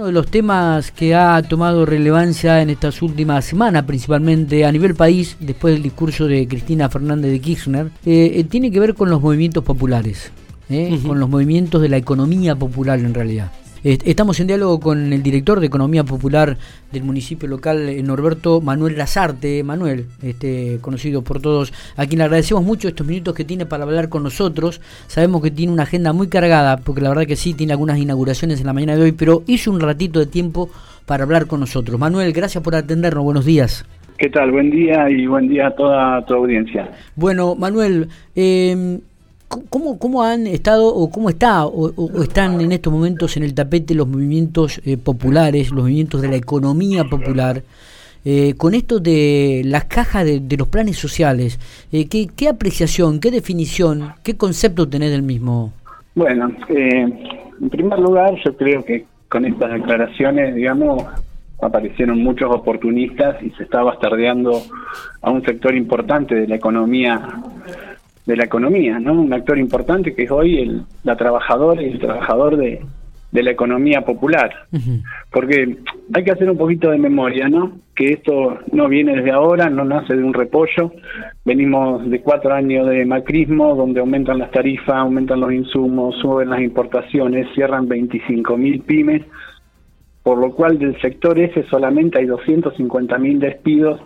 Uno de los temas que ha tomado relevancia en estas últimas semanas, principalmente a nivel país, después del discurso de Cristina Fernández de Kirchner, eh, eh, tiene que ver con los movimientos populares, eh, con los movimientos de la economía popular en realidad. Estamos en diálogo con el director de Economía Popular del municipio local, eh, Norberto Manuel Lazarte. Manuel, este, conocido por todos, a quien le agradecemos mucho estos minutos que tiene para hablar con nosotros. Sabemos que tiene una agenda muy cargada, porque la verdad que sí, tiene algunas inauguraciones en la mañana de hoy, pero hizo un ratito de tiempo para hablar con nosotros. Manuel, gracias por atendernos. Buenos días. ¿Qué tal? Buen día y buen día a toda tu audiencia. Bueno, Manuel, eh, ¿Cómo, ¿Cómo han estado o cómo está o, están en estos momentos en el tapete los movimientos eh, populares, los movimientos de la economía popular? Eh, con esto de las cajas de, los planes sociales, eh, ¿qué, ¿qué, apreciación, qué definición, qué concepto tenés del mismo? Bueno, en primer lugar, yo creo que con estas declaraciones, digamos, aparecieron muchos oportunistas y se está bastardeando a un sector importante de la economía de la economía, ¿no? Un actor importante que es hoy el, la trabajadora y el trabajador de, de la economía popular. Porque hay que hacer un poquito de memoria, ¿no? Que esto no viene desde ahora, no nace de un repollo. Venimos de cuatro años de macrismo, donde aumentan las tarifas, aumentan los insumos, suben las importaciones, cierran 25 mil pymes, por lo cual del sector ese solamente hay 250 mil despidos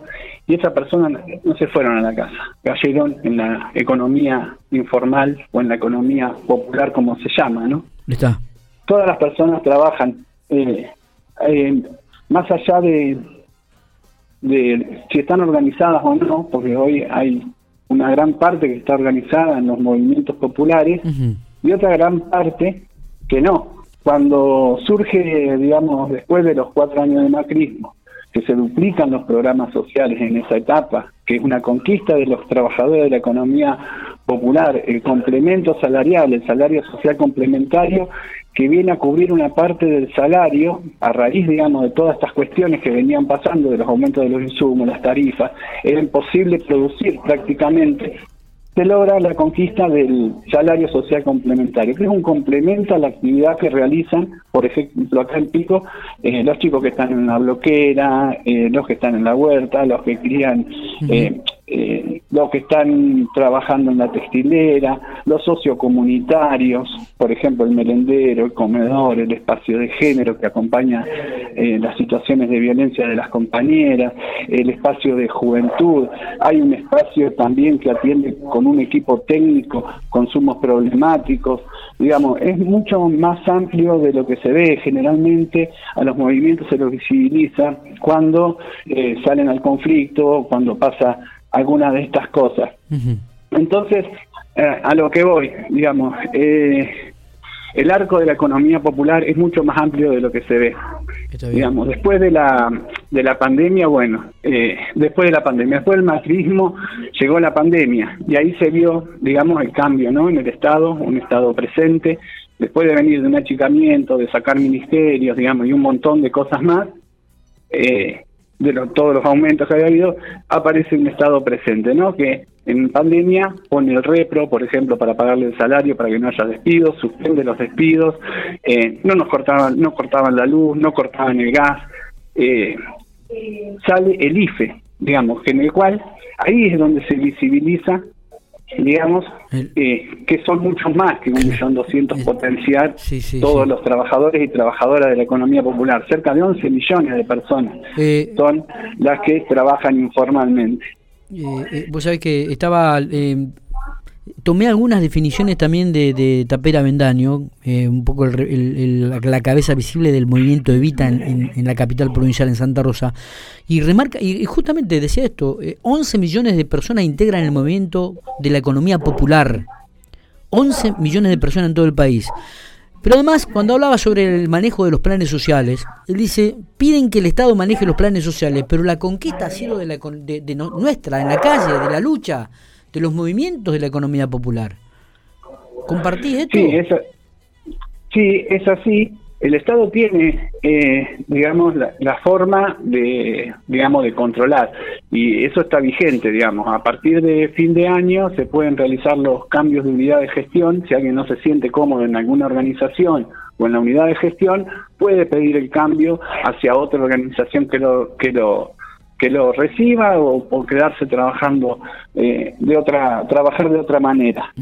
y esas personas no se fueron a la casa, cayeron en la economía informal o en la economía popular como se llama, ¿no? Está. Todas las personas trabajan, eh, eh, más allá de, de si están organizadas o no, porque hoy hay una gran parte que está organizada en los movimientos populares y otra gran parte que no. Cuando surge, digamos, después de los cuatro años de macrismo, que se duplican los programas sociales en esa etapa, que es una conquista de los trabajadores de la economía popular, el complemento salarial, el salario social complementario, que viene a cubrir una parte del salario a raíz, digamos, de todas estas cuestiones que venían pasando, de los aumentos de los insumos, las tarifas, era imposible producir prácticamente se logra la conquista del salario social complementario, que es un complemento a la actividad que realizan, por ejemplo, acá en Pico, eh, los chicos que están en la bloquera, eh, los que están en la huerta, los que crían eh, eh, los que están trabajando en la textilera, los sociocomunitarios, por ejemplo, el merendero, el comedor, el espacio de género que acompaña eh, las situaciones de violencia de las compañeras, el espacio de juventud. Hay un espacio también que atiende con un equipo técnico consumos problemáticos. Digamos, es mucho más amplio de lo que se ve. Generalmente a los movimientos se los visibiliza cuando eh, salen al conflicto, cuando pasa alguna de estas cosas. Entonces, eh, a lo que voy, digamos, eh, el arco de la economía popular es mucho más amplio de lo que se ve. Digamos, después de la de la pandemia, bueno, eh, después de la pandemia, después del macrismo llegó la pandemia y ahí se vio, digamos, el cambio, ¿no? En el Estado, un Estado presente, después de venir de un achicamiento, de sacar ministerios, digamos, y un montón de cosas más, eh, de todos los aumentos que había habido, aparece un estado presente, ¿no? Que en pandemia pone el repro, por ejemplo, para pagarle el salario para que no haya despidos, suspende los despidos, eh, no nos cortaban, no cortaban la luz, no cortaban el gas, eh, sale el IFE, digamos, en el cual ahí es donde se visibiliza digamos, eh, que son muchos más que un millón doscientos potenciar todos los trabajadores y trabajadoras de la economía popular. Cerca de 11 millones de personas eh, son las que trabajan informalmente. Eh, vos sabés que estaba tomé algunas definiciones también de, de Tapera Vendaño, eh, un poco la cabeza visible del movimiento Evita en, en, la capital provincial, en Santa Rosa, y remarca, y, justamente decía esto, 11 eh, millones de personas integran el movimiento de la economía popular, 11 millones de personas en todo el país. Pero además, cuando hablaba sobre el manejo de los planes sociales, él dice, piden que el Estado maneje los planes sociales, pero la conquista ha sido de, la, de nuestra, en la calle, de la lucha de los movimientos de la economía popular. ¿Compartís esto? Sí, es, sí, es así. El Estado tiene, eh, digamos, la, forma de, digamos, de controlar y eso está vigente, digamos. A partir de fin de año se pueden realizar los cambios de unidad de gestión si alguien no se siente cómodo en alguna organización o en la unidad de gestión, puede pedir el cambio hacia otra organización que lo, que lo que lo reciba o, quedarse trabajando eh, de otra trabajar de otra manera.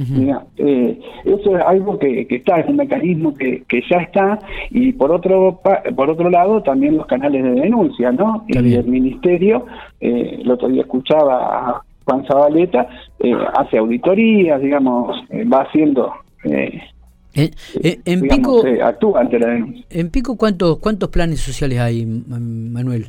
Eh, eso es algo que, está es un mecanismo que, que ya está. Y por otro por otro lado también los canales de denuncia no y el ministerio eh, el otro día escuchaba a Juan Zabaleta eh, hace auditorías digamos va haciendo en Pico actúa ante la denuncia. En Pico cuántos cuántos planes sociales hay Manuel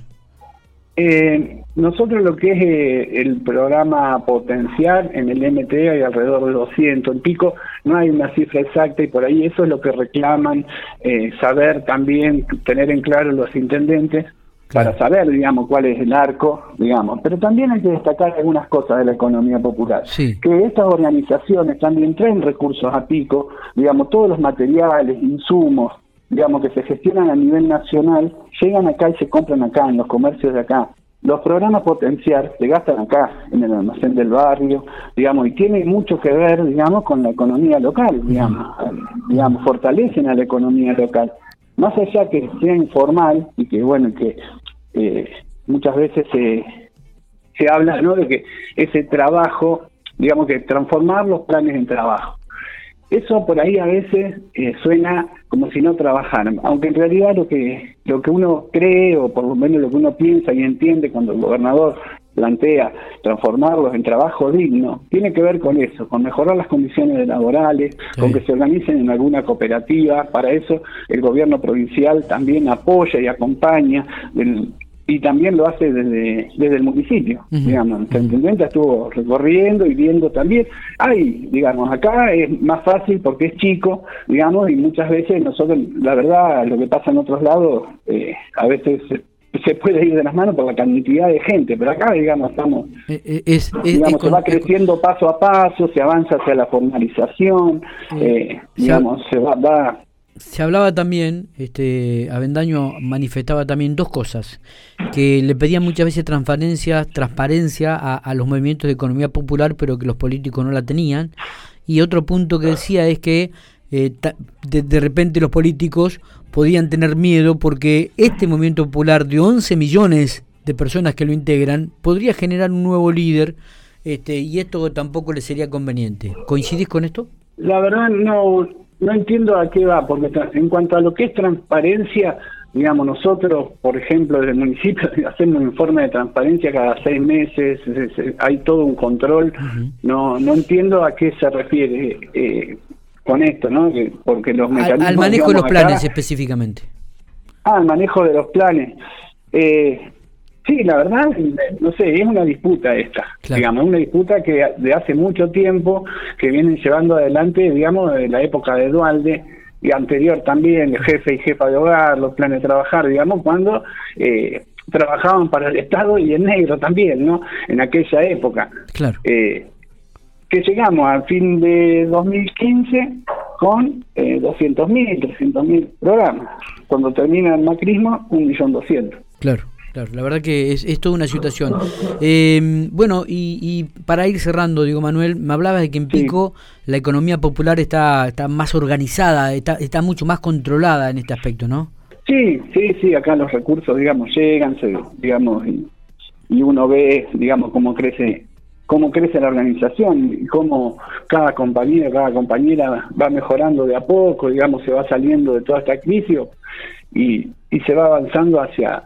eh, nosotros lo que es eh, el programa potencial en el MT hay alrededor de 200, en pico no hay una cifra exacta y por ahí eso es lo que reclaman, eh, saber también, tener en claro los intendentes para saber, digamos, cuál es el arco, digamos. Pero también hay que destacar algunas cosas de la economía popular. Que estas organizaciones también traen recursos a pico, digamos, todos los materiales, insumos, digamos, que se gestionan a nivel nacional, llegan acá y se compran acá, en los comercios de acá. Los programas potenciar se gastan acá, en el almacén del barrio, digamos, y tiene mucho que ver, digamos, con la economía local, digamos, digamos, fortalecen a la economía local. Más allá que sea informal y que, bueno, que eh, muchas veces se, se habla, ¿no?, de que ese trabajo, digamos, que transformar los planes en trabajo. Eso por ahí a veces eh, suena como si no trabajaran, aunque en realidad lo que lo que uno cree o por lo menos lo que uno piensa y entiende cuando el gobernador plantea transformarlos en trabajo digno, tiene que ver con eso, con mejorar las condiciones laborales, con que se organicen en alguna cooperativa. Para eso el gobierno provincial también apoya y acompaña y también lo hace desde, desde el municipio, digamos. El intendente estuvo recorriendo y viendo también. Hay, digamos, acá es más fácil porque es chico, digamos, y muchas veces nosotros, la verdad, lo que pasa en otros lados, eh, a veces se puede ir de las manos por la cantidad de gente, pero acá, digamos, estamos, eh, eh, es, digamos, se va creciendo paso a paso, se avanza hacia la formalización, digamos, se va, va se hablaba también, este, Avendaño manifestaba también dos cosas, que le pedían muchas veces transparencia, transparencia a, los movimientos de economía popular, pero que los políticos no la tenían. Y otro punto que decía es que eh, de, repente los políticos podían tener miedo porque este movimiento popular de 11 millones de personas que lo integran podría generar un nuevo líder este, y esto tampoco le sería conveniente. ¿Coincidís con esto? La verdad no, no entiendo a qué va, porque en cuanto a lo que es transparencia, digamos, nosotros, por ejemplo, desde el municipio hacemos un informe de transparencia cada seis meses, hay todo un control, no no entiendo a qué se refiere eh, con esto, ¿no? porque los mecanismos... Al, manejo de los planes específicamente. Ah, al manejo de los planes. Eh, Sí, la verdad, no sé, es una disputa esta, digamos, una disputa que de hace mucho tiempo que vienen llevando adelante, digamos, de la época de Dualde y anterior también, el jefe y jefa de hogar, los planes de trabajar, digamos, cuando eh, trabajaban para el Estado y en negro también, ¿no? En aquella época. Claro. Eh, que llegamos al fin de 2015 con eh, 200.000, 300.000 programas. Cuando termina el macrismo, 1.200.000. Claro. Claro, la verdad que es, es toda una situación. Eh, bueno, y, para ir cerrando, digo Manuel, me hablabas de que en Pico la economía popular está, está más organizada, está, está mucho más controlada en este aspecto, ¿no? Sí, sí, sí, acá los recursos, digamos, llegan, se, digamos, y, uno ve, digamos, cómo crece cómo crece la organización y cómo cada compañera, cada compañera va mejorando de a poco, digamos, se va saliendo de toda esta crisis y, y se va avanzando hacia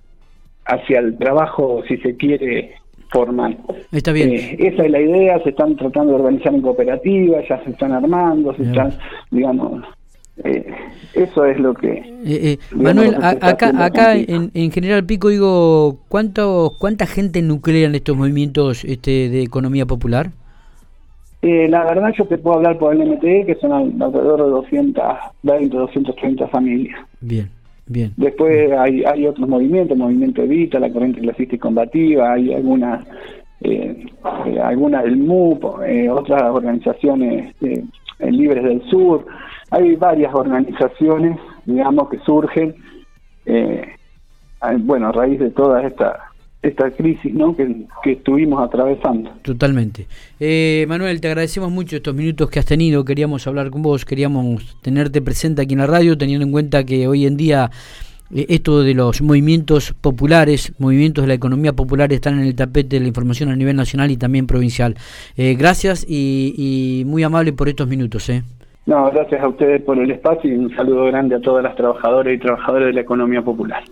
hacia el trabajo, si se quiere, formal. Está bien. Eh, esa es la idea, se están tratando de organizar en cooperativas, ya se están armando, se están, digamos, eh, eso es lo que... Eh, Manuel, acá, acá en, en, General Pico digo, ¿cuánto, ¿cuánta gente nuclean estos movimientos este, de economía popular? la verdad yo te puedo hablar por el MTE, que son alrededor de 220, 230 familias. Bien. Bien. Después hay, hay otros movimientos, Movimiento Evita, la Corriente Clasista y Combativa, hay algunas, eh, eh algunas del MUP, eh, otras organizaciones eh, libres del sur, hay varias organizaciones, digamos, que surgen, bueno, a raíz de toda esta esta crisis ¿no? que, que estuvimos atravesando. Totalmente. Eh, Manuel, te agradecemos mucho estos minutos que has tenido. Queríamos hablar con vos, queríamos tenerte presente aquí en la radio, teniendo en cuenta que hoy en día eh, esto de los movimientos populares, movimientos de la economía popular están en el tapete de la información a nivel nacional y también provincial. Eh, gracias y, y, muy amable por estos minutos. ¿eh? No, gracias a ustedes por el espacio y un saludo grande a todas las trabajadoras y trabajadores de la economía popular.